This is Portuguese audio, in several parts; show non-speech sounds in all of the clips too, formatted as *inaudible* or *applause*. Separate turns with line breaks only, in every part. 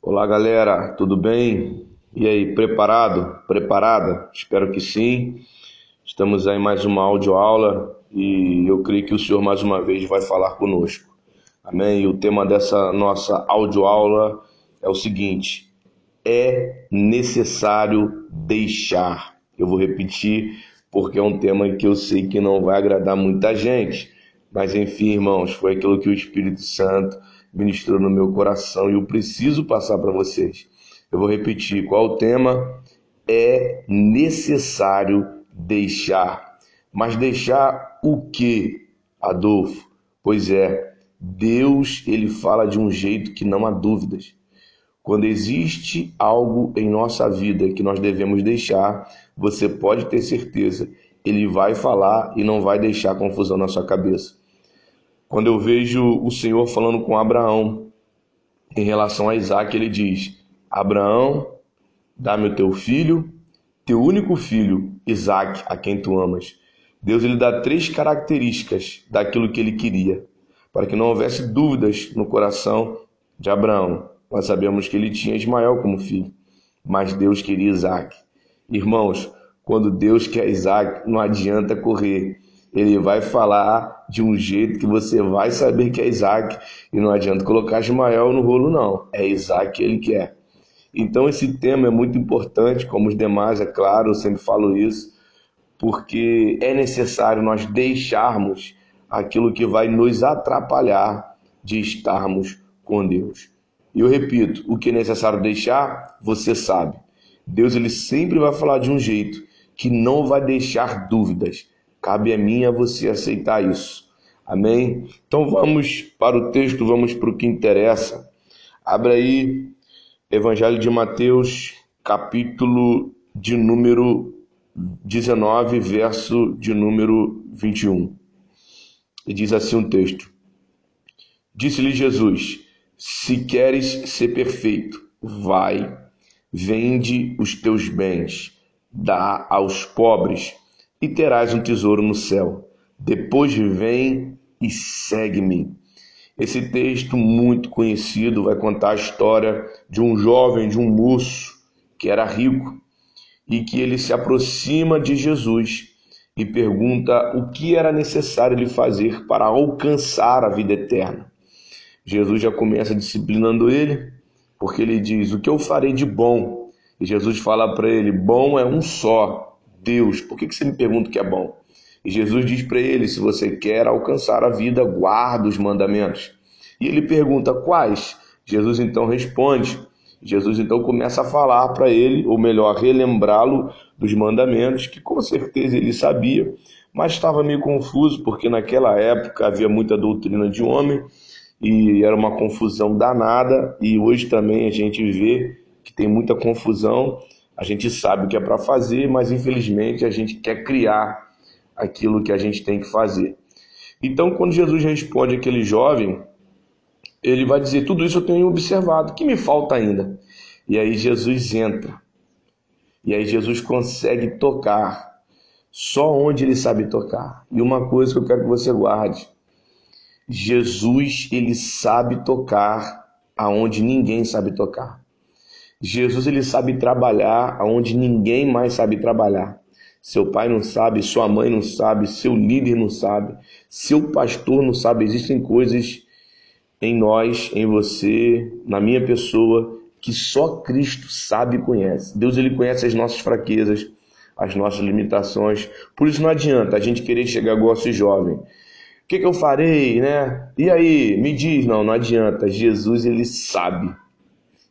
Olá, galera, tudo bem? E aí, preparado? Preparada? Espero que sim. Estamos aí mais uma audioaula e eu creio que o Senhor mais uma vez vai falar conosco. Amém? E o tema dessa nossa audioaula é o seguinte: é necessário deixar. Eu vou repetir porque é um tema que eu sei que não vai agradar muita gente. Mas enfim, irmãos, foi aquilo que o Espírito Santo ministrou no meu coração e eu preciso passar para vocês. Eu vou repetir qual o tema? É necessário deixar. Mas deixar o que, Adolfo? Pois é, Deus, ele fala de um jeito que não há dúvidas. Quando existe algo em nossa vida que nós devemos deixar, você pode ter certeza, ele vai falar e não vai deixar confusão na sua cabeça. Quando eu vejo o Senhor falando com Abraão em relação a Isaac, ele diz: Abraão, dá-me o teu filho, teu único filho, Isaac, a quem tu amas. Deus ele dá três características daquilo que ele queria, para que não houvesse dúvidas no coração de Abraão. Nós sabemos que ele tinha Ismael como filho, mas Deus queria Isaac. Irmãos, quando Deus quer Isaac, não adianta correr ele vai falar de um jeito que você vai saber que é Isaac e não adianta colocar Ismael no rolo, não. É Isaac que ele quer. Então, esse tema é muito importante, como os demais, é claro, eu sempre falo isso, porque é necessário nós deixarmos aquilo que vai nos atrapalhar de estarmos com Deus. E eu repito, o que é necessário deixar, você sabe. Deus ele sempre vai falar de um jeito que não vai deixar dúvidas Cabe a mim a você aceitar isso. Amém? Então vamos para o texto, vamos para o que interessa. Abra aí Evangelho de Mateus, capítulo de número 19, verso de número 21. E diz assim o um texto: Disse-lhe Jesus: Se queres ser perfeito, vai, vende os teus bens, dá aos pobres e terás um tesouro no céu. Depois vem e segue-me. Esse texto muito conhecido vai contar a história de um jovem, de um moço que era rico e que ele se aproxima de Jesus e pergunta o que era necessário ele fazer para alcançar a vida eterna. Jesus já começa disciplinando ele, porque ele diz: O que eu farei de bom? E Jesus fala para ele: Bom é um só, Deus, por que, que você me pergunta o que é bom? E Jesus diz para ele: se você quer alcançar a vida, guarda os mandamentos. E ele pergunta quais? Jesus então responde. Jesus então começa a falar para ele, ou melhor, relembrá-lo dos mandamentos, que com certeza ele sabia, mas estava meio confuso, porque naquela época havia muita doutrina de homem e era uma confusão danada, e hoje também a gente vê que tem muita confusão a gente sabe o que é para fazer, mas infelizmente a gente quer criar aquilo que a gente tem que fazer. Então, quando Jesus responde aquele jovem, ele vai dizer: Tudo isso eu tenho observado, o que me falta ainda? E aí Jesus entra. E aí Jesus consegue tocar só onde ele sabe tocar. E uma coisa que eu quero que você guarde: Jesus, ele sabe tocar aonde ninguém sabe tocar. Jesus ele sabe trabalhar aonde ninguém mais sabe trabalhar. Seu pai não sabe, sua mãe não sabe, seu líder não sabe, seu pastor não sabe. Existem coisas em nós, em você, na minha pessoa, que só Cristo sabe e conhece. Deus ele conhece as nossas fraquezas, as nossas limitações. Por isso não adianta a gente querer chegar igual esse jovem. O que, que eu farei, né? E aí, me diz, não, não adianta. Jesus ele sabe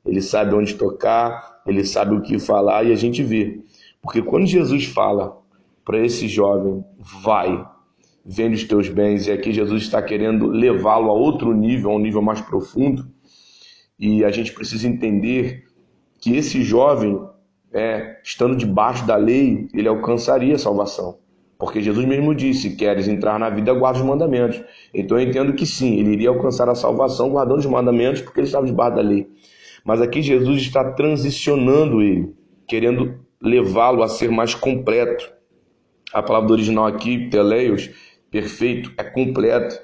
ele sabe onde tocar, ele sabe o que falar e a gente vê. Porque quando Jesus fala para esse jovem, vai, vende os teus bens, e aqui Jesus está querendo levá-lo a outro nível, a um nível mais profundo, e a gente precisa entender que esse jovem, é, estando debaixo da lei, ele alcançaria a salvação. Porque Jesus mesmo disse: queres entrar na vida, guarda os mandamentos. Então eu entendo que sim, ele iria alcançar a salvação guardando os mandamentos, porque ele estava debaixo da lei. Mas aqui Jesus está transicionando ele, querendo levá-lo a ser mais completo. A palavra original aqui, teleios, perfeito, é completo.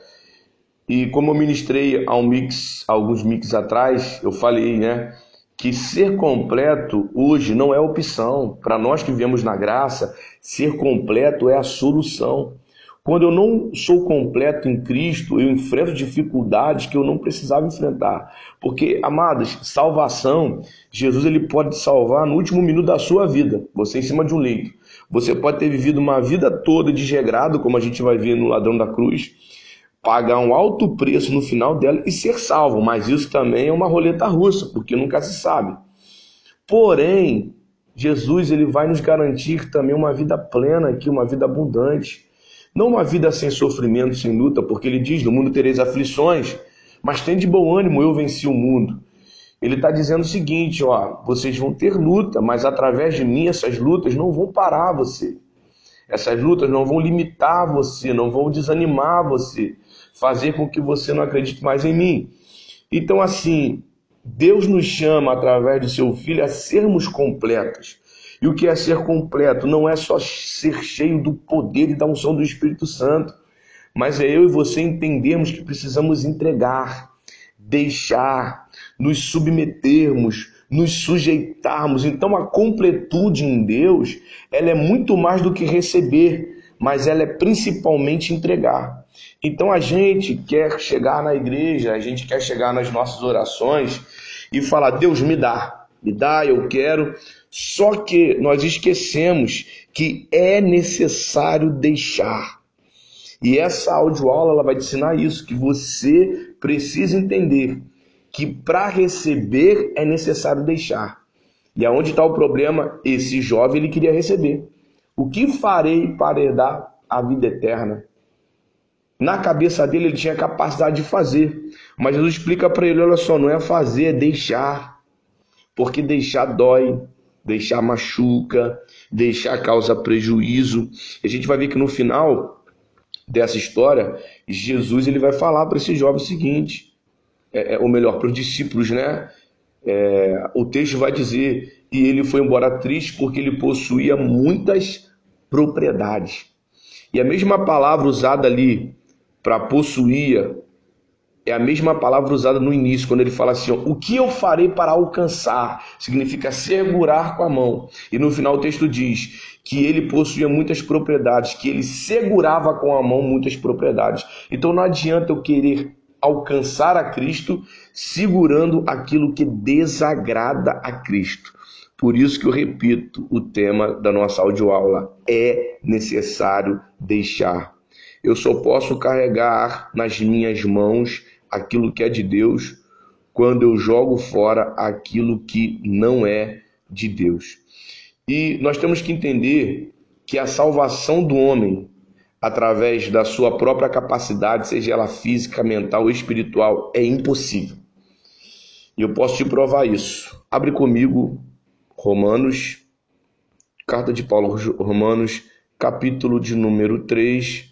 E como eu ministrei a mix, alguns mix atrás, eu falei, né, que ser completo hoje não é opção. Para nós que vivemos na graça, ser completo é a solução. Quando eu não sou completo em Cristo, eu enfrento dificuldades que eu não precisava enfrentar. Porque, amados, salvação, Jesus ele pode salvar no último minuto da sua vida, você em cima de um leito. Você pode ter vivido uma vida toda desregrado, como a gente vai ver no ladrão da cruz, pagar um alto preço no final dela e ser salvo, mas isso também é uma roleta russa, porque nunca se sabe. Porém, Jesus ele vai nos garantir também uma vida plena aqui, uma vida abundante. Não uma vida sem sofrimento, sem luta, porque ele diz: No mundo tereis aflições, mas tem de bom ânimo, eu venci o mundo. Ele está dizendo o seguinte: ó, vocês vão ter luta, mas através de mim essas lutas não vão parar você. Essas lutas não vão limitar você, não vão desanimar você, fazer com que você não acredite mais em mim. Então, assim, Deus nos chama através do seu Filho a sermos completos. E o que é ser completo? Não é só ser cheio do poder e da unção do Espírito Santo, mas é eu e você entendermos que precisamos entregar, deixar, nos submetermos, nos sujeitarmos. Então a completude em Deus, ela é muito mais do que receber, mas ela é principalmente entregar. Então a gente quer chegar na igreja, a gente quer chegar nas nossas orações e falar: Deus me dá, me dá, eu quero. Só que nós esquecemos que é necessário deixar. E essa audioaula ela vai te ensinar isso, que você precisa entender que para receber é necessário deixar. E aonde está o problema? Esse jovem ele queria receber. O que farei para herdar a vida eterna? Na cabeça dele ele tinha capacidade de fazer, mas Jesus explica para ele: olha só, não é fazer, é deixar. Porque deixar dói, deixar machuca, deixar causa prejuízo. E a gente vai ver que no final dessa história, Jesus ele vai falar para esse jovem o seguinte: é, é, ou melhor, para os discípulos, né? É, o texto vai dizer: e ele foi embora triste porque ele possuía muitas propriedades. E a mesma palavra usada ali para possuía é a mesma palavra usada no início, quando ele fala assim: ó, o que eu farei para alcançar? Significa segurar com a mão. E no final o texto diz que ele possuía muitas propriedades, que ele segurava com a mão muitas propriedades. Então não adianta eu querer alcançar a Cristo segurando aquilo que desagrada a Cristo. Por isso que eu repito o tema da nossa audioaula: é necessário deixar. Eu só posso carregar nas minhas mãos aquilo que é de Deus quando eu jogo fora aquilo que não é de Deus. E nós temos que entender que a salvação do homem através da sua própria capacidade, seja ela física, mental ou espiritual, é impossível. E eu posso te provar isso. Abre comigo Romanos, carta de Paulo Romanos, capítulo de número 3,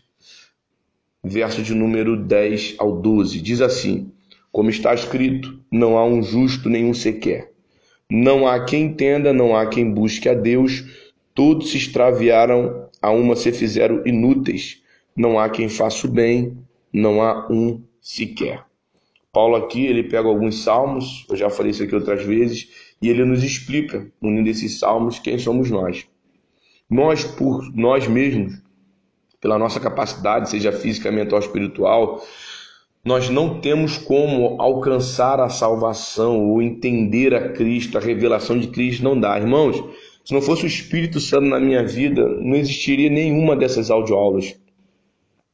verso de número 10 ao 12. Diz assim: Como está escrito, não há um justo nenhum sequer. Não há quem entenda, não há quem busque a Deus. Todos se extraviaram a uma se fizeram inúteis. Não há quem faça o bem, não há um sequer. Paulo aqui, ele pega alguns salmos, eu já falei isso aqui outras vezes, e ele nos explica, unindo esses salmos, quem somos nós. Nós, por nós mesmos, pela nossa capacidade, seja física, mental espiritual, nós não temos como alcançar a salvação ou entender a Cristo, a revelação de Cristo, não dá. Irmãos, se não fosse o Espírito Santo na minha vida, não existiria nenhuma dessas audioaulas.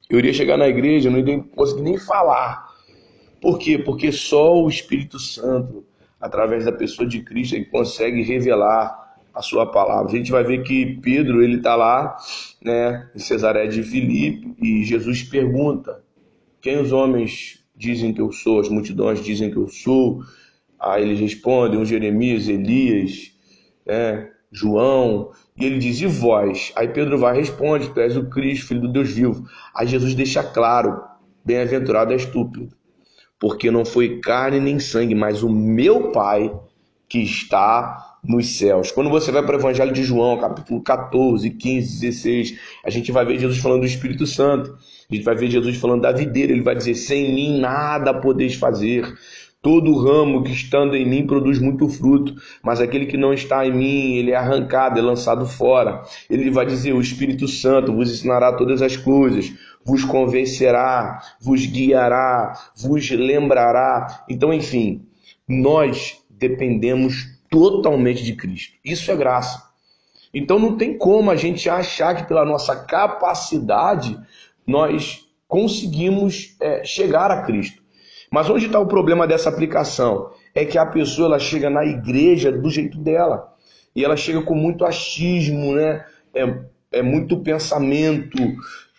Eu iria chegar na igreja, não iria conseguir nem falar. Por quê? Porque só o Espírito Santo, através da pessoa de Cristo, ele consegue revelar a sua palavra. A gente vai ver que Pedro, ele está lá, né, em Cesaré de Filipe, e Jesus pergunta: Quem os homens dizem que eu sou? As multidões dizem que eu sou. Aí eles respondem: um Jeremias, Elias, né? João, e ele diz: E vós? Aí Pedro vai responde: Tu és o Cristo, filho do Deus vivo. Aí Jesus deixa claro: Bem-aventurado és tu, Pedro, porque não foi carne nem sangue, mas o meu Pai que está nos céus. Quando você vai para o Evangelho de João, capítulo 14, 15, 16, a gente vai ver Jesus falando do Espírito Santo. A gente vai ver Jesus falando da videira. Ele vai dizer: Sem mim nada podeis fazer. Todo ramo que estando em mim produz muito fruto, mas aquele que não está em mim, ele é arrancado, é lançado fora. Ele vai dizer: O Espírito Santo vos ensinará todas as coisas, vos convencerá, vos guiará, vos lembrará. Então, enfim, nós dependemos totalmente de Cristo. Isso é graça. Então não tem como a gente achar que pela nossa capacidade nós conseguimos é, chegar a Cristo. Mas onde está o problema dessa aplicação? É que a pessoa ela chega na igreja do jeito dela. E ela chega com muito achismo, né? É, é muito pensamento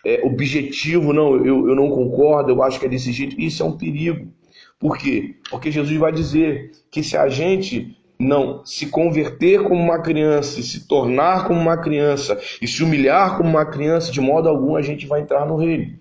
é, objetivo. Não, eu, eu não concordo, eu acho que é desse jeito. Isso é um perigo. Por quê? Porque Jesus vai dizer que se a gente não se converter como uma criança, se tornar como uma criança, e se humilhar como uma criança, de modo algum a gente vai entrar no reino.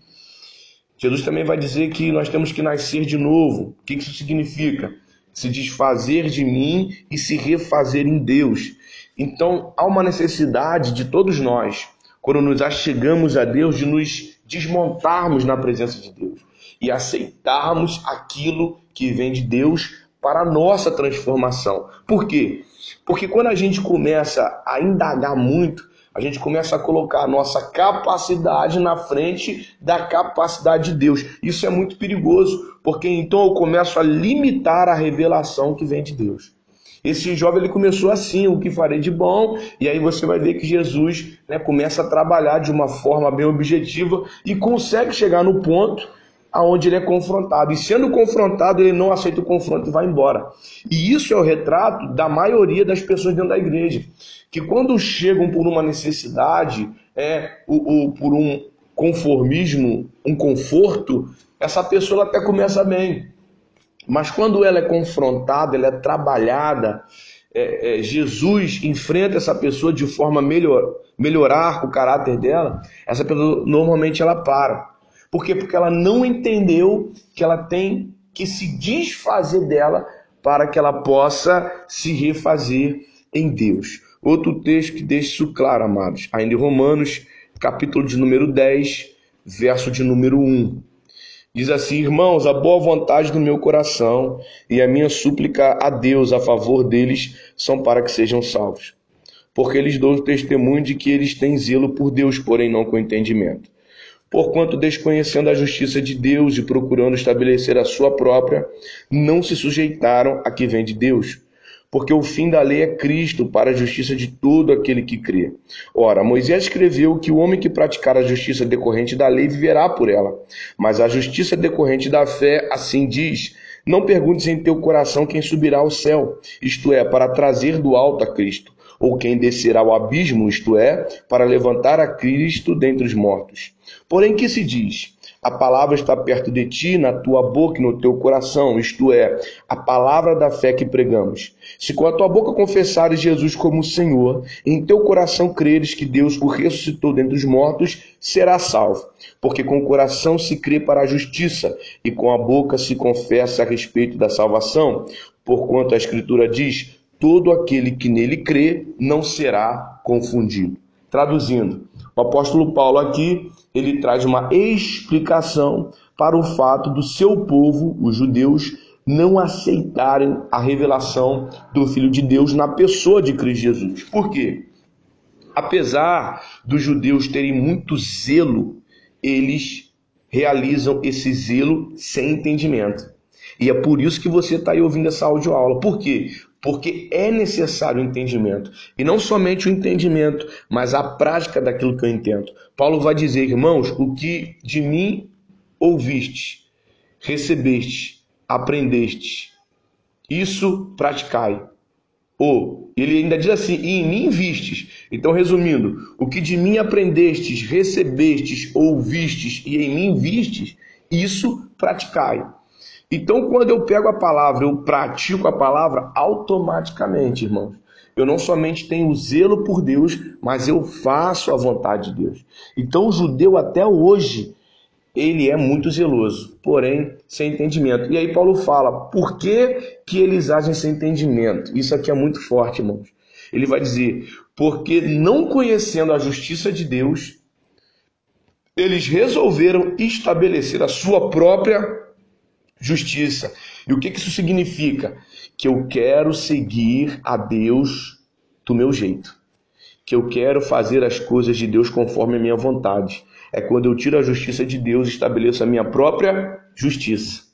Jesus também vai dizer que nós temos que nascer de novo. O que isso significa? Se desfazer de mim e se refazer em Deus. Então há uma necessidade de todos nós, quando nos achegamos a Deus, de nos desmontarmos na presença de Deus e aceitarmos aquilo que vem de Deus para a nossa transformação. Por quê? Porque quando a gente começa a indagar muito, a gente começa a colocar a nossa capacidade na frente da capacidade de Deus. Isso é muito perigoso, porque então eu começo a limitar a revelação que vem de Deus. Esse jovem ele começou assim, o que farei de bom, e aí você vai ver que Jesus né, começa a trabalhar de uma forma bem objetiva e consegue chegar no ponto aonde ele é confrontado. E sendo confrontado, ele não aceita o confronto e vai embora. E isso é o retrato da maioria das pessoas dentro da igreja. Que quando chegam por uma necessidade, é, o, o, por um conformismo, um conforto, essa pessoa até começa bem. Mas quando ela é confrontada, ela é trabalhada, é, é, Jesus enfrenta essa pessoa de forma melhor, melhorar o caráter dela, essa pessoa normalmente ela para. Por quê? Porque ela não entendeu que ela tem que se desfazer dela para que ela possa se refazer em Deus. Outro texto que deixa isso claro, amados, ainda em Romanos, capítulo de número 10, verso de número 1. Diz assim: Irmãos, a boa vontade do meu coração e a minha súplica a Deus a favor deles são para que sejam salvos. Porque eles dão testemunho de que eles têm zelo por Deus, porém não com entendimento porquanto desconhecendo a justiça de Deus e procurando estabelecer a sua própria, não se sujeitaram a que vem de Deus. Porque o fim da lei é Cristo para a justiça de todo aquele que crê. Ora, Moisés escreveu que o homem que praticar a justiça decorrente da lei viverá por ela. Mas a justiça decorrente da fé, assim diz: Não perguntes em teu coração quem subirá ao céu, isto é, para trazer do alto a Cristo, ou quem descerá ao abismo, isto é, para levantar a Cristo dentre os mortos. Porém, que se diz? A palavra está perto de ti, na tua boca e no teu coração, isto é, a palavra da fé que pregamos. Se com a tua boca confessares Jesus como Senhor, em teu coração creres que Deus o ressuscitou dentre os mortos, será salvo. Porque com o coração se crê para a justiça, e com a boca se confessa a respeito da salvação. Porquanto a Escritura diz: todo aquele que nele crê não será confundido. Traduzindo, o apóstolo Paulo aqui, ele traz uma explicação para o fato do seu povo, os judeus, não aceitarem a revelação do Filho de Deus na pessoa de Cristo Jesus. Por quê? Apesar dos judeus terem muito zelo, eles realizam esse zelo sem entendimento. E é por isso que você está aí ouvindo essa audioaula. Por quê? Porque é necessário o entendimento. E não somente o entendimento, mas a prática daquilo que eu entendo. Paulo vai dizer, irmãos, o que de mim ouviste, recebeste, aprendeste, isso praticai. Ou, ele ainda diz assim, e em mim vistes. Então, resumindo, o que de mim aprendestes, recebestes, ouvistes e em mim vistes, isso praticai. Então, quando eu pego a palavra, eu pratico a palavra automaticamente, irmãos. Eu não somente tenho zelo por Deus, mas eu faço a vontade de Deus. Então, o judeu até hoje, ele é muito zeloso, porém sem entendimento. E aí Paulo fala, por que, que eles agem sem entendimento? Isso aqui é muito forte, irmãos. Ele vai dizer, porque não conhecendo a justiça de Deus, eles resolveram estabelecer a sua própria justiça. E o que, que isso significa? Que eu quero seguir a Deus do meu jeito. Que eu quero fazer as coisas de Deus conforme a minha vontade. É quando eu tiro a justiça de Deus e estabeleço a minha própria justiça.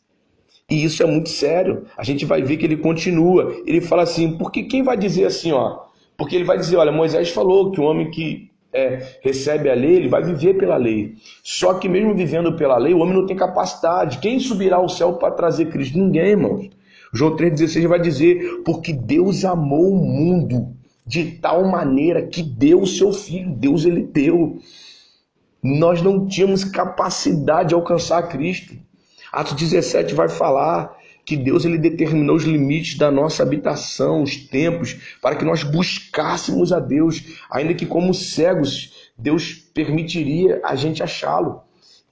E isso é muito sério. A gente vai ver que ele continua. Ele fala assim, porque quem vai dizer assim, ó? Porque ele vai dizer, olha, Moisés falou que o homem que é, recebe a lei, ele vai viver pela lei. Só que mesmo vivendo pela lei, o homem não tem capacidade. Quem subirá ao céu para trazer Cristo? Ninguém, irmãos. João 3,16 vai dizer, porque Deus amou o mundo de tal maneira que deu o seu filho. Deus ele deu. Nós não tínhamos capacidade de alcançar Cristo. Atos 17 vai falar que Deus ele determinou os limites da nossa habitação, os tempos, para que nós buscássemos a Deus, ainda que como cegos, Deus permitiria a gente achá-lo.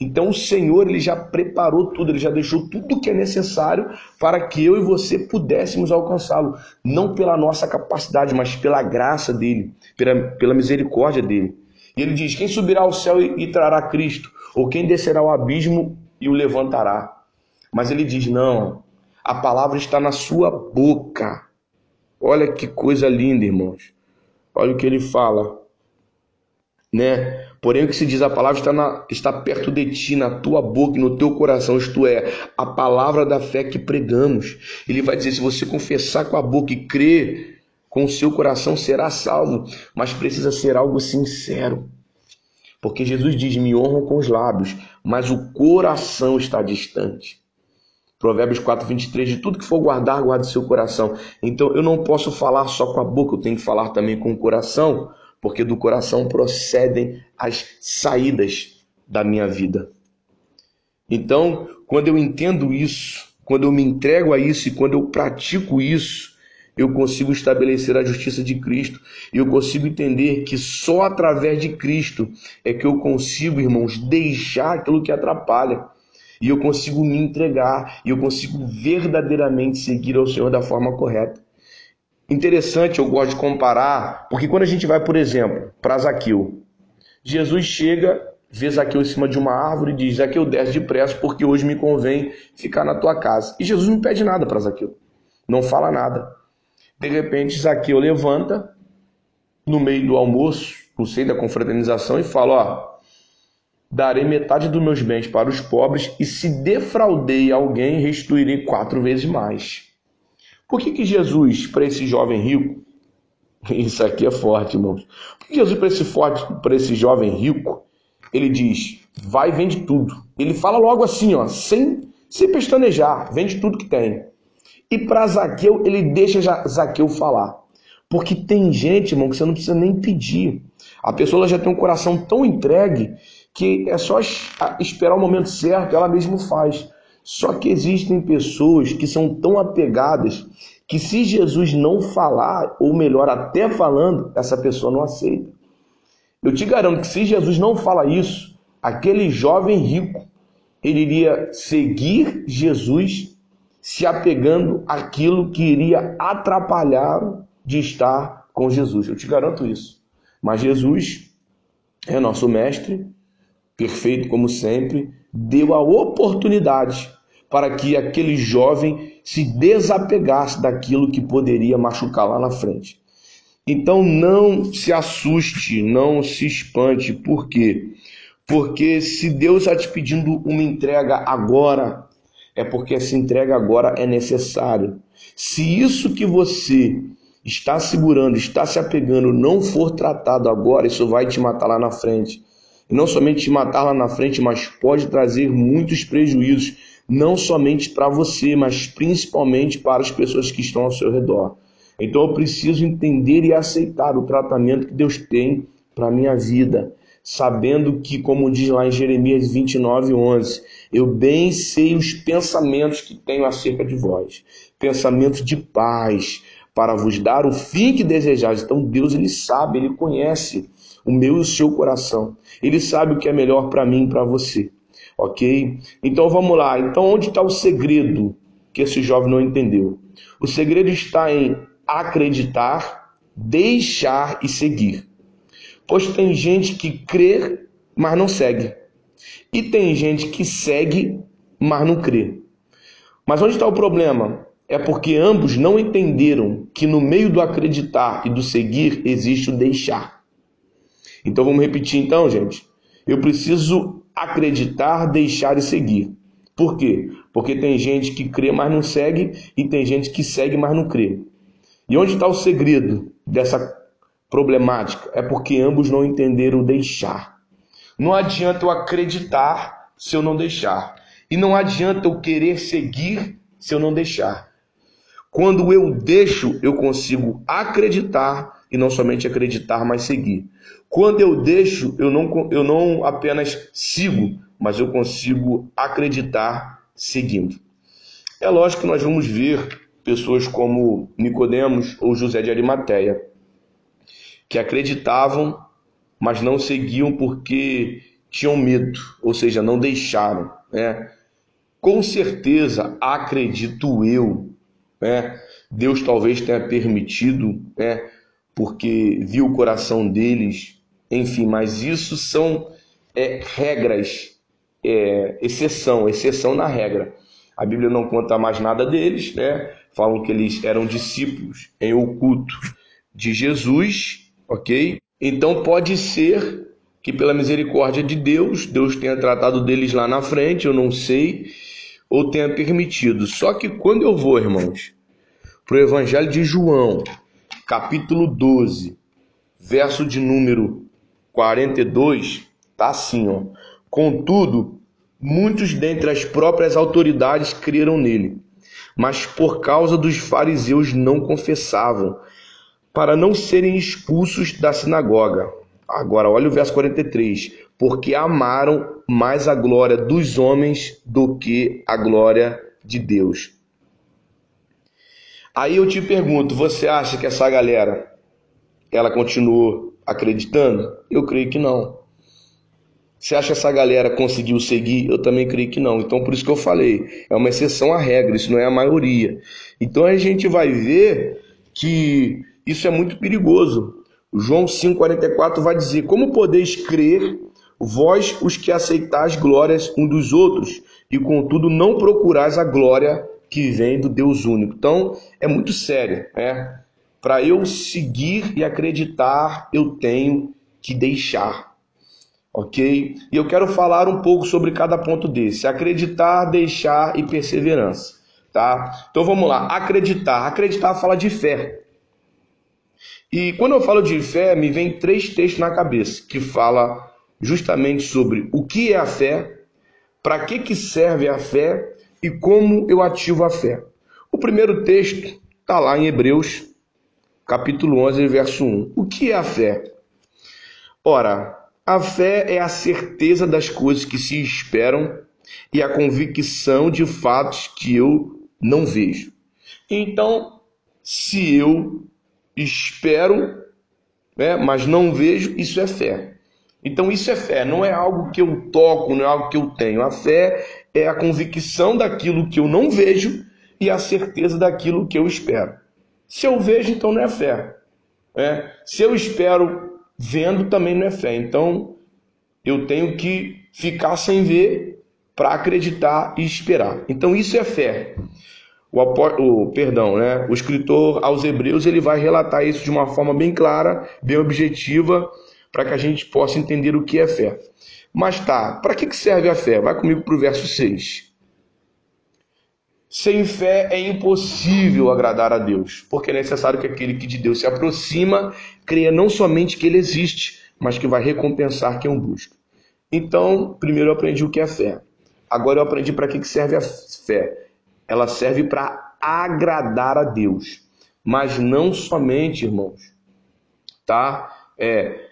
Então o Senhor ele já preparou tudo, ele já deixou tudo o que é necessário para que eu e você pudéssemos alcançá-lo, não pela nossa capacidade, mas pela graça dele, pela, pela misericórdia dele. E ele diz: Quem subirá ao céu e, e trará Cristo? Ou quem descerá ao abismo e o levantará. Mas ele diz: não, a palavra está na sua boca. Olha que coisa linda, irmãos. Olha o que ele fala. Né? Porém, o que se diz, a palavra está, na, está perto de ti, na tua boca e no teu coração, isto é, a palavra da fé que pregamos. Ele vai dizer: se você confessar com a boca e crer com o seu coração, será salvo, mas precisa ser algo sincero. Porque Jesus diz: Me honram com os lábios, mas o coração está distante. Provérbios 4, 23, de tudo que for guardar, guarde seu coração. Então eu não posso falar só com a boca, eu tenho que falar também com o coração, porque do coração procedem as saídas da minha vida. Então, quando eu entendo isso, quando eu me entrego a isso e quando eu pratico isso, eu consigo estabelecer a justiça de Cristo. E eu consigo entender que só através de Cristo é que eu consigo, irmãos, deixar aquilo que atrapalha. E eu consigo me entregar, e eu consigo verdadeiramente seguir ao Senhor da forma correta. Interessante, eu gosto de comparar, porque quando a gente vai, por exemplo, para Zaqueu, Jesus chega, vê Zaqueu em cima de uma árvore e diz: Zaqueu, desce depressa, porque hoje me convém ficar na tua casa. E Jesus não pede nada para Zaqueu, não fala nada. De repente, Zaqueu levanta no meio do almoço, no seio da confraternização, e fala: Ó, darei metade dos meus bens para os pobres, e se defraudei alguém, restituirei quatro vezes mais. Por que, que Jesus, para esse jovem rico, *laughs* isso aqui é forte, irmãos. Por que Jesus, para esse, forte, para esse jovem rico, ele diz: vai vende tudo. Ele fala logo assim, ó, sem, sem pestanejar, vende tudo que tem. E para Zaqueu, ele deixa Zaqueu falar. Porque tem gente, irmão, que você não precisa nem pedir. A pessoa já tem um coração tão entregue que é só esperar o momento certo, ela mesma faz. Só que existem pessoas que são tão apegadas que se Jesus não falar, ou melhor, até falando, essa pessoa não aceita. Eu te garanto que se Jesus não fala isso, aquele jovem rico, ele iria seguir Jesus se apegando àquilo que iria atrapalhar de estar com Jesus. Eu te garanto isso. Mas Jesus é nosso mestre, perfeito como sempre, deu a oportunidade para que aquele jovem se desapegasse daquilo que poderia machucar lá na frente. Então não se assuste, não se espante, por quê? Porque se Deus está te pedindo uma entrega agora, é porque essa entrega agora é necessária. Se isso que você está segurando, está se apegando, não for tratado agora, isso vai te matar lá na frente. E não somente te matar lá na frente, mas pode trazer muitos prejuízos, não somente para você, mas principalmente para as pessoas que estão ao seu redor. Então eu preciso entender e aceitar o tratamento que Deus tem para a minha vida, sabendo que, como diz lá em Jeremias 29, 11, eu bem sei os pensamentos que tenho acerca de vós, pensamentos de paz, para vos dar o fim que desejais. Então Deus ele sabe, ele conhece o meu e o seu coração. Ele sabe o que é melhor para mim e para você. Ok? Então vamos lá. Então onde está o segredo que esse jovem não entendeu? O segredo está em acreditar, deixar e seguir. Pois tem gente que crê, mas não segue. E tem gente que segue, mas não crê. Mas onde está o problema? É porque ambos não entenderam que no meio do acreditar e do seguir existe o deixar. Então vamos repetir então, gente. Eu preciso acreditar, deixar e seguir. Por quê? Porque tem gente que crê, mas não segue, e tem gente que segue, mas não crê. E onde está o segredo dessa problemática? É porque ambos não entenderam deixar. Não adianta eu acreditar se eu não deixar. E não adianta eu querer seguir se eu não deixar. Quando eu deixo, eu consigo acreditar e não somente acreditar, mas seguir. Quando eu deixo, eu não, eu não apenas sigo, mas eu consigo acreditar seguindo. É lógico que nós vamos ver pessoas como Nicodemos ou José de Arimateia, que acreditavam, mas não seguiam porque tinham medo, ou seja, não deixaram. Né? Com certeza, acredito eu, né? Deus talvez tenha permitido, né? Porque viu o coração deles, enfim, mas isso são é, regras, é, exceção, exceção na regra. A Bíblia não conta mais nada deles, né? Falam que eles eram discípulos em oculto de Jesus, ok? Então pode ser que pela misericórdia de Deus, Deus tenha tratado deles lá na frente, eu não sei, ou tenha permitido. Só que quando eu vou, irmãos, para o Evangelho de João, capítulo 12, verso de número 42, tá assim, ó. Contudo, muitos dentre as próprias autoridades creram nele, mas por causa dos fariseus não confessavam, para não serem expulsos da sinagoga. Agora, olha o verso 43. Porque amaram mais a glória dos homens do que a glória de Deus. Aí eu te pergunto, você acha que essa galera ela continuou acreditando? Eu creio que não. Você acha que essa galera conseguiu seguir? Eu também creio que não. Então por isso que eu falei, é uma exceção à regra, isso não é a maioria. Então a gente vai ver que isso é muito perigoso. João 5,44 vai dizer: Como podeis crer, vós os que aceitais glórias um dos outros, e contudo não procurais a glória que vem do Deus único. Então é muito sério, né? Para eu seguir e acreditar, eu tenho que deixar. Ok? E eu quero falar um pouco sobre cada ponto desse: acreditar, deixar e perseverança. Tá? Então vamos lá. Acreditar. Acreditar fala de fé. E quando eu falo de fé, me vem três textos na cabeça que fala justamente sobre o que é a fé, para que, que serve a fé e como eu ativo a fé. O primeiro texto está lá em Hebreus, capítulo 11, verso 1. O que é a fé? Ora, a fé é a certeza das coisas que se esperam e a convicção de fatos que eu não vejo. Então, se eu espero, né, mas não vejo, isso é fé. Então isso é fé, não é algo que eu toco, não é algo que eu tenho. A fé é a convicção daquilo que eu não vejo e a certeza daquilo que eu espero. Se eu vejo, então não é fé. Né? Se eu espero vendo, também não é fé. Então eu tenho que ficar sem ver para acreditar e esperar. Então isso é fé. O, o, perdão, né? O escritor aos Hebreus ele vai relatar isso de uma forma bem clara, bem objetiva, para que a gente possa entender o que é fé. Mas tá, para que serve a fé? Vai comigo para o verso 6. Sem fé é impossível agradar a Deus, porque é necessário que aquele que de Deus se aproxima creia não somente que ele existe, mas que vai recompensar quem o busca. Então, primeiro eu aprendi o que é fé. Agora eu aprendi para que serve a fé. Ela serve para agradar a Deus, mas não somente, irmãos, tá? É,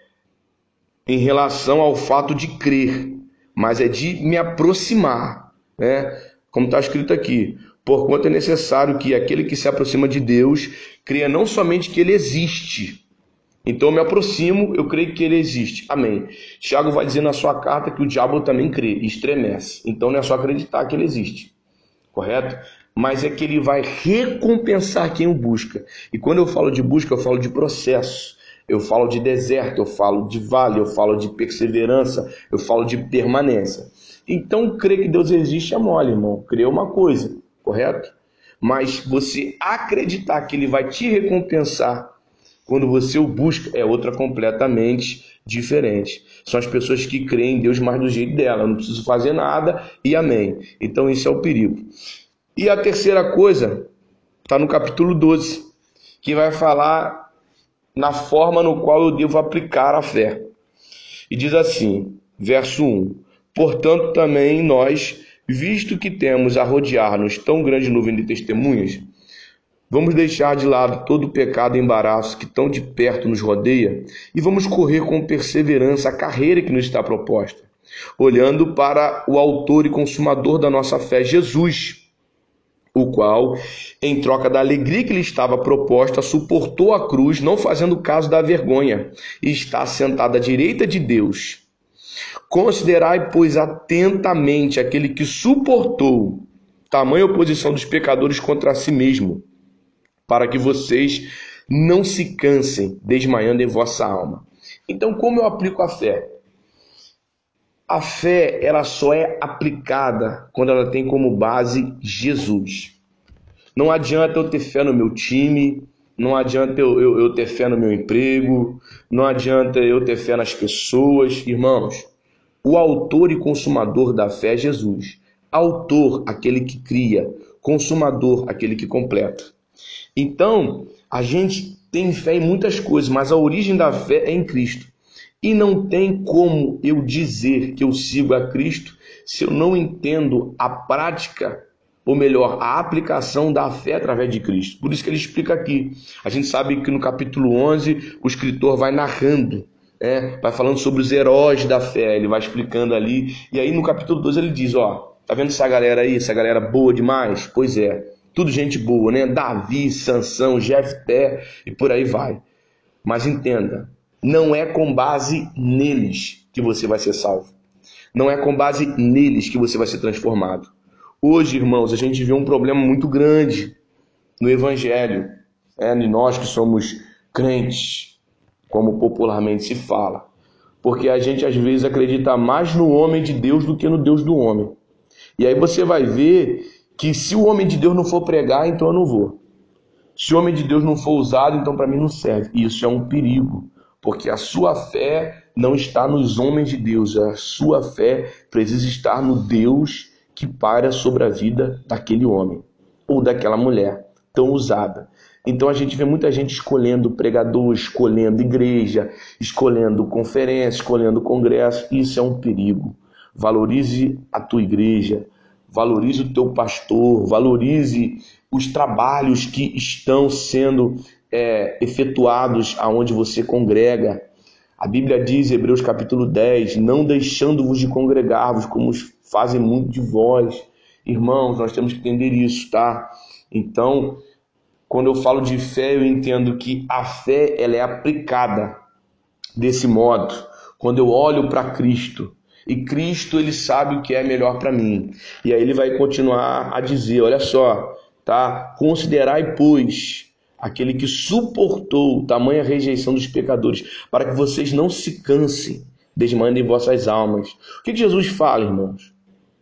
em relação ao fato de crer, mas é de me aproximar, né? Como está escrito aqui, porquanto é necessário que aquele que se aproxima de Deus creia não somente que ele existe, então eu me aproximo, eu creio que ele existe. Amém. Tiago vai dizer na sua carta que o diabo também crê e estremece. Então não é só acreditar que ele existe. Correto? Mas é que ele vai recompensar quem o busca. E quando eu falo de busca, eu falo de processo eu falo de deserto, eu falo de vale, eu falo de perseverança, eu falo de permanência. Então, crer que Deus existe é mole, irmão. Crer é uma coisa, correto? Mas você acreditar que ele vai te recompensar quando você o busca é outra completamente diferente. São as pessoas que creem em Deus mais do jeito dela, não preciso fazer nada e amém. Então isso é o perigo. E a terceira coisa está no capítulo 12, que vai falar na forma no qual eu devo aplicar a fé. E diz assim, verso 1: Portanto, também nós, visto que temos a rodear-nos tão grande nuvem de testemunhas, Vamos deixar de lado todo o pecado e embaraço que tão de perto nos rodeia e vamos correr com perseverança a carreira que nos está proposta, olhando para o autor e consumador da nossa fé, Jesus, o qual, em troca da alegria que lhe estava proposta, suportou a cruz, não fazendo caso da vergonha, e está sentado à direita de Deus. Considerai, pois, atentamente aquele que suportou tamanha oposição dos pecadores contra si mesmo para que vocês não se cansem desmaiando em vossa alma. Então, como eu aplico a fé? A fé, ela só é aplicada quando ela tem como base Jesus. Não adianta eu ter fé no meu time, não adianta eu, eu, eu ter fé no meu emprego, não adianta eu ter fé nas pessoas. Irmãos, o autor e consumador da fé é Jesus. Autor, aquele que cria, consumador, aquele que completa. Então, a gente tem fé em muitas coisas, mas a origem da fé é em Cristo. E não tem como eu dizer que eu sigo a Cristo se eu não entendo a prática, ou melhor, a aplicação da fé através de Cristo. Por isso que ele explica aqui. A gente sabe que no capítulo 11 o escritor vai narrando, né? vai falando sobre os heróis da fé, ele vai explicando ali. E aí no capítulo 12 ele diz: Ó, tá vendo essa galera aí, essa galera boa demais? Pois é. Tudo gente boa, né? Davi, Sansão, Jefté e por aí vai. Mas entenda, não é com base neles que você vai ser salvo. Não é com base neles que você vai ser transformado. Hoje, irmãos, a gente vê um problema muito grande no Evangelho, é, nós que somos crentes, como popularmente se fala. Porque a gente às vezes acredita mais no homem de Deus do que no Deus do homem. E aí você vai ver que se o homem de Deus não for pregar, então eu não vou. Se o homem de Deus não for usado, então para mim não serve. E isso é um perigo, porque a sua fé não está nos homens de Deus, a sua fé precisa estar no Deus que para sobre a vida daquele homem ou daquela mulher tão usada. Então a gente vê muita gente escolhendo pregador, escolhendo igreja, escolhendo conferência, escolhendo congresso. Isso é um perigo. Valorize a tua igreja, valorize o teu pastor, valorize os trabalhos que estão sendo é, efetuados aonde você congrega. A Bíblia diz, Hebreus capítulo 10, não deixando-vos de congregar-vos, como fazem muito de vós. Irmãos, nós temos que entender isso, tá? Então, quando eu falo de fé, eu entendo que a fé ela é aplicada desse modo. Quando eu olho para Cristo, e Cristo ele sabe o que é melhor para mim. E aí ele vai continuar a dizer, olha só, tá? Considerai pois aquele que suportou tamanha rejeição dos pecadores, para que vocês não se cansem, desmandem vossas almas. O que, Jesus fala, irmãos?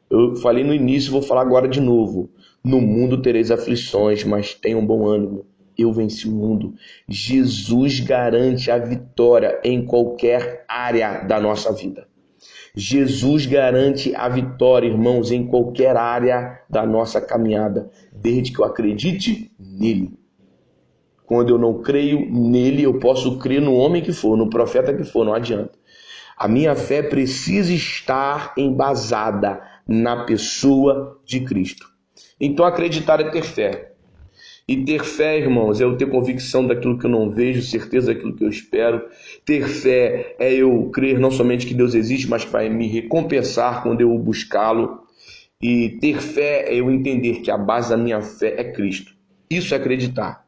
Eu falei no início, vou falar agora de novo. No mundo tereis aflições, mas tenham bom ânimo. Eu venci o mundo. Jesus garante a vitória em qualquer área da nossa vida. Jesus garante a vitória, irmãos, em qualquer área da nossa caminhada, desde que eu acredite nele. Quando eu não creio nele, eu posso crer no homem que for, no profeta que for, não adianta. A minha fé precisa estar embasada na pessoa de Cristo. Então, acreditar é ter fé. E ter fé, irmãos, é eu ter convicção daquilo que eu não vejo, certeza daquilo que eu espero. Ter fé é eu crer não somente que Deus existe, mas para me recompensar quando eu buscá-lo. E ter fé é eu entender que a base da minha fé é Cristo. Isso é acreditar.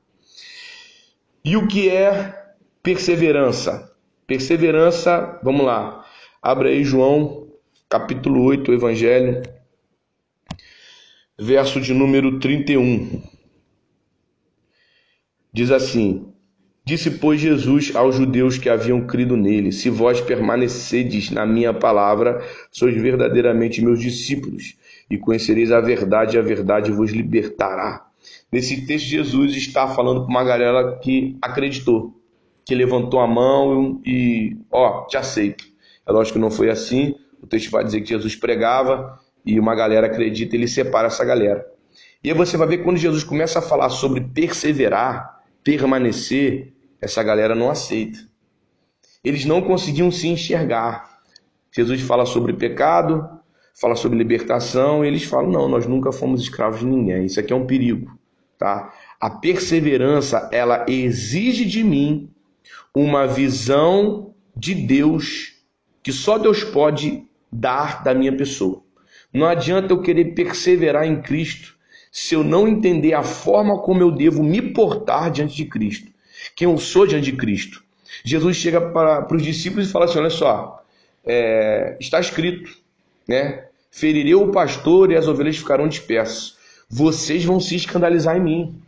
E o que é perseverança? Perseverança, vamos lá. Abre aí João, capítulo 8, o Evangelho, verso de número 31. Diz assim: Disse, pois, Jesus aos judeus que haviam crido nele: Se vós permanecedes na minha palavra, sois verdadeiramente meus discípulos, e conhecereis a verdade, e a verdade vos libertará. Nesse texto, Jesus está falando com uma galera que acreditou, que levantou a mão e, ó, te aceito. É lógico que não foi assim. O texto vai dizer que Jesus pregava e uma galera acredita, ele separa essa galera. E aí você vai ver quando Jesus começa a falar sobre perseverar, permanecer, essa galera não aceita. Eles não conseguiam se enxergar. Jesus fala sobre pecado, fala sobre libertação, eles falam: não, nós nunca fomos escravos de ninguém. Isso aqui é um perigo, tá? A perseverança, ela exige de mim uma visão de Deus que só Deus pode dar da minha pessoa. Não adianta eu querer perseverar em Cristo se eu não entender a forma como eu devo me portar diante de Cristo, quem eu sou diante de Cristo. Jesus chega para, para os discípulos e fala assim: olha só, é, está escrito, né? Ferirei o pastor e as ovelhas ficarão dispersas. Vocês vão se escandalizar em mim,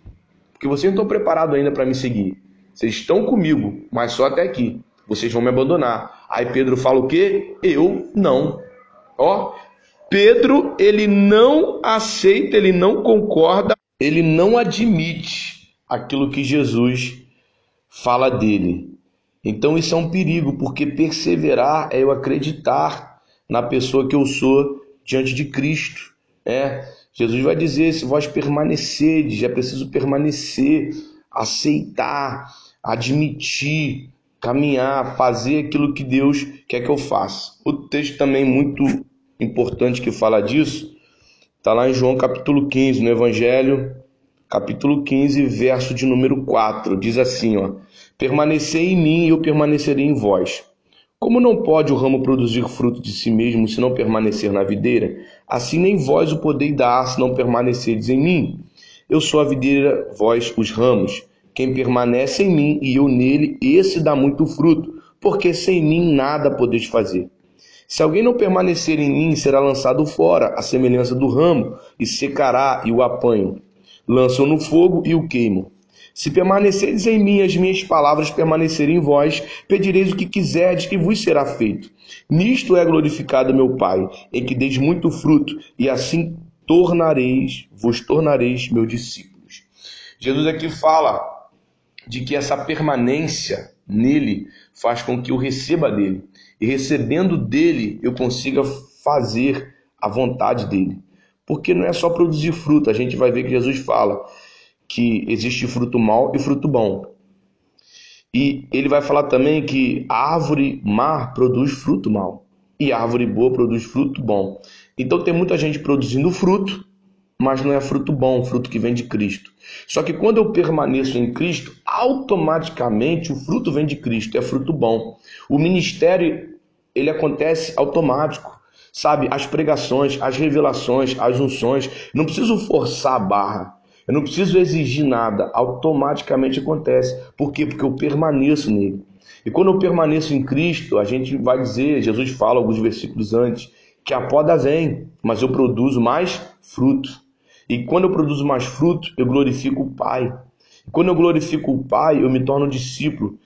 porque vocês não estão preparados ainda para me seguir. Vocês estão comigo, mas só até aqui. Vocês vão me abandonar. Aí Pedro fala o quê? Eu não. Ó, Pedro, ele não aceita, ele não concorda, ele não admite aquilo que Jesus fala dele. Então isso é um perigo, porque perseverar é eu acreditar na pessoa que eu sou diante de Cristo. É, Jesus vai dizer: se vós permanecerdes, é preciso permanecer, aceitar, admitir, caminhar, fazer aquilo que Deus quer que eu faça. O texto também muito importante que fala disso, está lá em João capítulo 15, no Evangelho, capítulo 15, verso de número 4. Diz assim: ó, Permanecei em mim e eu permanecerei em vós. Como não pode o ramo produzir fruto de si mesmo se não permanecer na videira, assim nem vós o podeis dar se não permanecerdes em mim. Eu sou a videira, vós os ramos. Quem permanece em mim e eu nele, esse dá muito fruto, porque sem mim nada podeis fazer. Se alguém não permanecer em mim, será lançado fora, à semelhança do ramo, e secará e o apanho. Lançam no fogo e o queimam. Se permanecerdes em mim, as minhas palavras permanecerem em vós, pedireis o que quiserdes, que vos será feito. Nisto é glorificado meu Pai, em que deis muito fruto, e assim tornareis, vos tornareis meus discípulos. Jesus aqui fala de que essa permanência nele faz com que eu receba dele e recebendo dele eu consiga fazer a vontade dele. Porque não é só produzir fruto, a gente vai ver que Jesus fala que existe fruto mau e fruto bom. E ele vai falar também que a árvore má produz fruto mau e a árvore boa produz fruto bom. Então tem muita gente produzindo fruto, mas não é fruto bom, fruto que vem de Cristo. Só que quando eu permaneço em Cristo, automaticamente o fruto vem de Cristo, é fruto bom. O ministério ele acontece automático, sabe? As pregações, as revelações, as unções, não preciso forçar a barra. Eu não preciso exigir nada, automaticamente acontece. Por quê? Porque eu permaneço nele. E quando eu permaneço em Cristo, a gente vai dizer, Jesus fala alguns versículos antes, que a poda vem, mas eu produzo mais fruto. E quando eu produzo mais fruto, eu glorifico o Pai. E quando eu glorifico o Pai, eu me torno discípulo.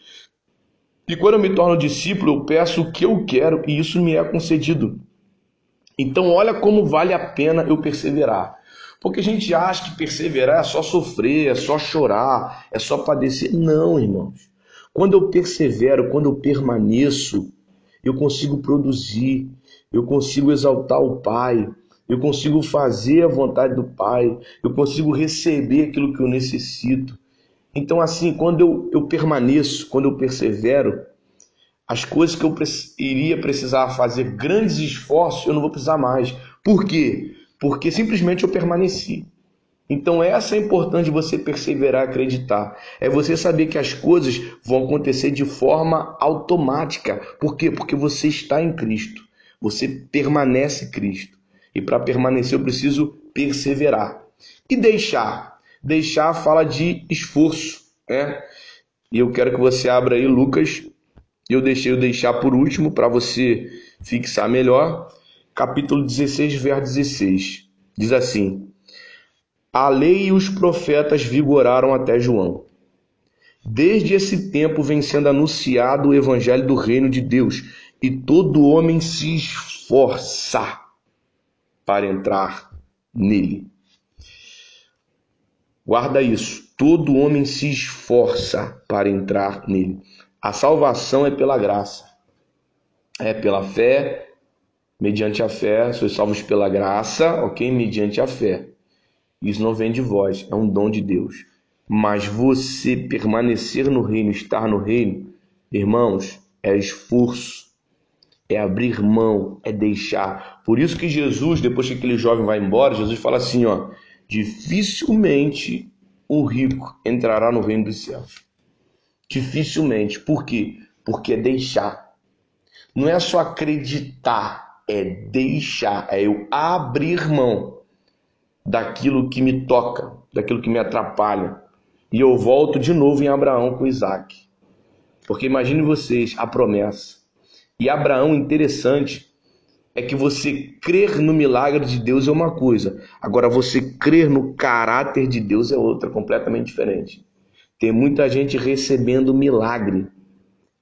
E quando eu me torno discípulo, eu peço o que eu quero e isso me é concedido. Então, olha como vale a pena eu perseverar. Porque a gente acha que perseverar é só sofrer, é só chorar, é só padecer. Não, irmãos. Quando eu persevero, quando eu permaneço, eu consigo produzir, eu consigo exaltar o Pai, eu consigo fazer a vontade do Pai, eu consigo receber aquilo que eu necessito. Então, assim, quando eu, eu permaneço, quando eu persevero, as coisas que eu iria precisar fazer grandes esforços, eu não vou precisar mais. Por quê? Porque simplesmente eu permaneci. Então, essa é importante você perseverar, acreditar. É você saber que as coisas vão acontecer de forma automática. Por quê? Porque você está em Cristo. Você permanece Cristo. E para permanecer eu preciso perseverar. E deixar. Deixar fala de esforço, né? E eu quero que você abra aí Lucas. Eu deixei o deixar por último para você fixar melhor. Capítulo 16, verso 16. Diz assim: A lei e os profetas vigoraram até João. Desde esse tempo vem sendo anunciado o evangelho do reino de Deus, e todo homem se esforça para entrar nele. Guarda isso. Todo homem se esforça para entrar nele. A salvação é pela graça. É pela fé, mediante a fé, sois salvos pela graça, ok? Mediante a fé. Isso não vem de vós, é um dom de Deus. Mas você permanecer no reino, estar no reino, irmãos, é esforço, é abrir mão, é deixar. Por isso que Jesus, depois que aquele jovem vai embora, Jesus fala assim, ó, dificilmente o rico entrará no reino dos céus. Dificilmente. Por quê? Porque é deixar. Não é só acreditar, é deixar, é eu abrir mão daquilo que me toca, daquilo que me atrapalha. E eu volto de novo em Abraão com Isaac. Porque imagine vocês a promessa. E Abraão, interessante, é que você crer no milagre de Deus é uma coisa, agora você crer no caráter de Deus é outra, completamente diferente. Tem muita gente recebendo milagre,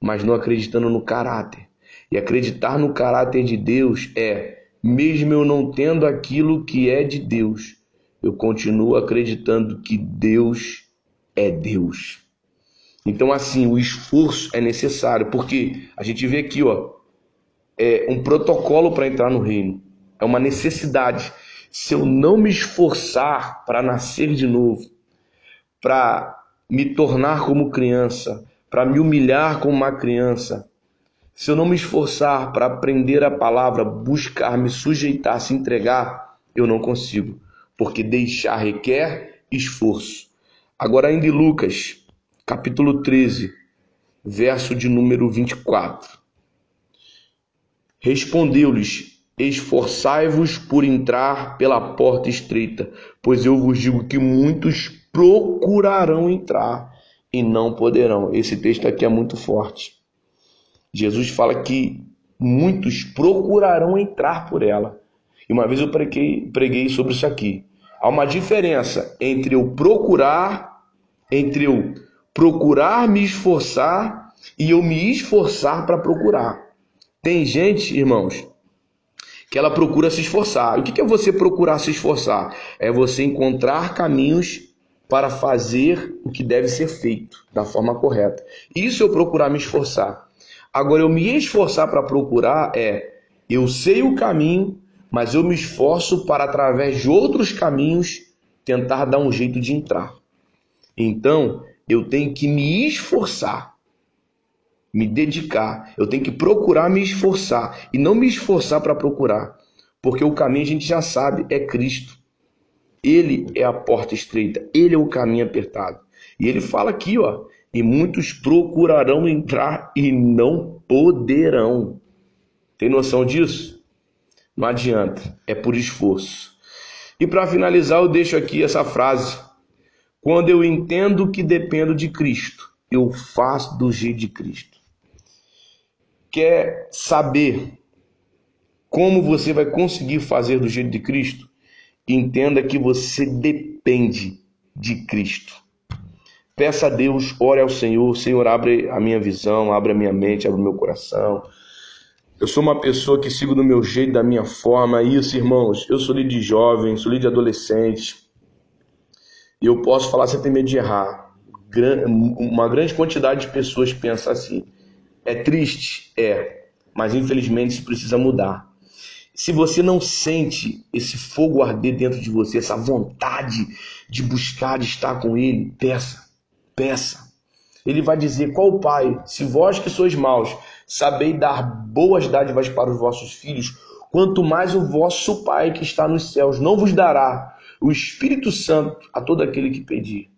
mas não acreditando no caráter. E acreditar no caráter de Deus é, mesmo eu não tendo aquilo que é de Deus, eu continuo acreditando que Deus é Deus. Então, assim, o esforço é necessário, porque a gente vê aqui, ó, é um protocolo para entrar no reino, é uma necessidade. Se eu não me esforçar para nascer de novo, para me tornar como criança, para me humilhar como uma criança, se eu não me esforçar para aprender a palavra, buscar, me sujeitar, se entregar, eu não consigo, porque deixar requer esforço. Agora, ainda em Lucas, capítulo 13, verso de número 24. Respondeu-lhes: Esforçai-vos por entrar pela porta estreita, pois eu vos digo que muitos procurarão entrar e não poderão. Esse texto aqui é muito forte. Jesus fala que muitos procurarão entrar por ela. E uma vez eu preguei, preguei sobre isso aqui. Há uma diferença entre eu procurar, entre eu procurar me esforçar e eu me esforçar para procurar. Tem gente, irmãos, que ela procura se esforçar. O que é você procurar se esforçar? É você encontrar caminhos para fazer o que deve ser feito da forma correta. Isso eu procurar me esforçar. Agora, eu me esforçar para procurar é eu sei o caminho, mas eu me esforço para, através de outros caminhos, tentar dar um jeito de entrar. Então, eu tenho que me esforçar me dedicar, eu tenho que procurar me esforçar e não me esforçar para procurar, porque o caminho a gente já sabe é Cristo. Ele é a porta estreita, ele é o caminho apertado. E ele fala aqui, ó, e muitos procurarão entrar e não poderão. Tem noção disso? Não adianta, é por esforço. E para finalizar, eu deixo aqui essa frase: quando eu entendo que dependo de Cristo, eu faço do jeito de Cristo quer saber como você vai conseguir fazer do jeito de Cristo, entenda que você depende de Cristo. Peça a Deus, ore ao Senhor, Senhor, abre a minha visão, abre a minha mente, abre o meu coração. Eu sou uma pessoa que sigo do meu jeito, da minha forma. Isso, irmãos, eu sou líder de jovem, sou líder de adolescente. E eu posso falar sem ter medo de errar. Uma grande quantidade de pessoas pensa assim. É triste? É. Mas infelizmente isso precisa mudar. Se você não sente esse fogo arder dentro de você, essa vontade de buscar, de estar com Ele, peça, peça. Ele vai dizer: Qual pai, se vós que sois maus, sabeis dar boas dádivas para os vossos filhos, quanto mais o vosso Pai que está nos céus não vos dará o Espírito Santo a todo aquele que pedir.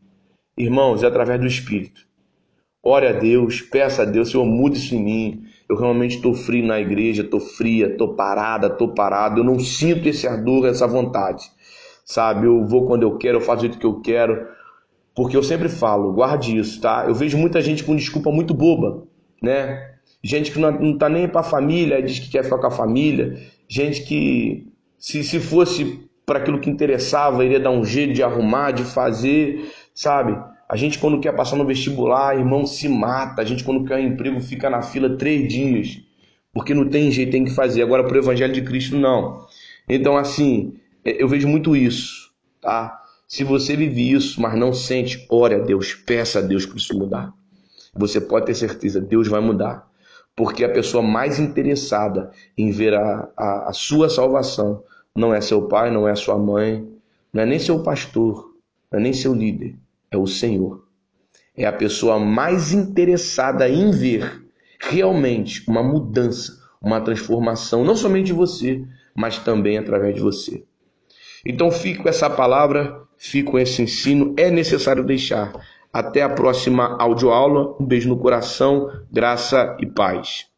Irmãos, é através do Espírito. Ore a Deus, peça a Deus, Senhor, mude isso em mim. Eu realmente estou frio na igreja, estou fria, estou parada, estou parado. Eu não sinto esse ardor, essa vontade. Sabe, eu vou quando eu quero, eu faço o que eu quero. Porque eu sempre falo, guarde isso, tá? Eu vejo muita gente com desculpa muito boba, né? Gente que não, não tá nem para a família, diz que quer ficar com a família. Gente que, se, se fosse para aquilo que interessava, iria dar um jeito de arrumar, de fazer, sabe? A gente, quando quer passar no vestibular, irmão, se mata. A gente, quando quer um emprego, fica na fila três dias. Porque não tem jeito, tem que fazer. Agora, para o Evangelho de Cristo, não. Então, assim, É, eu vejo muito isso, tá? Se você vive isso, mas não sente, ore a Deus, peça a Deus para isso mudar. Você pode ter certeza, Deus vai mudar. Porque a pessoa mais interessada em ver a, a, a sua salvação não é seu pai, não é sua mãe, não é nem seu pastor, não é nem seu líder, é o Senhor. É a pessoa mais interessada em ver realmente uma mudança, uma transformação, não somente de você, mas também através de você. Então fico essa palavra, fico esse ensino, é necessário deixar. Até a próxima audioaula. Um beijo no coração, graça e paz.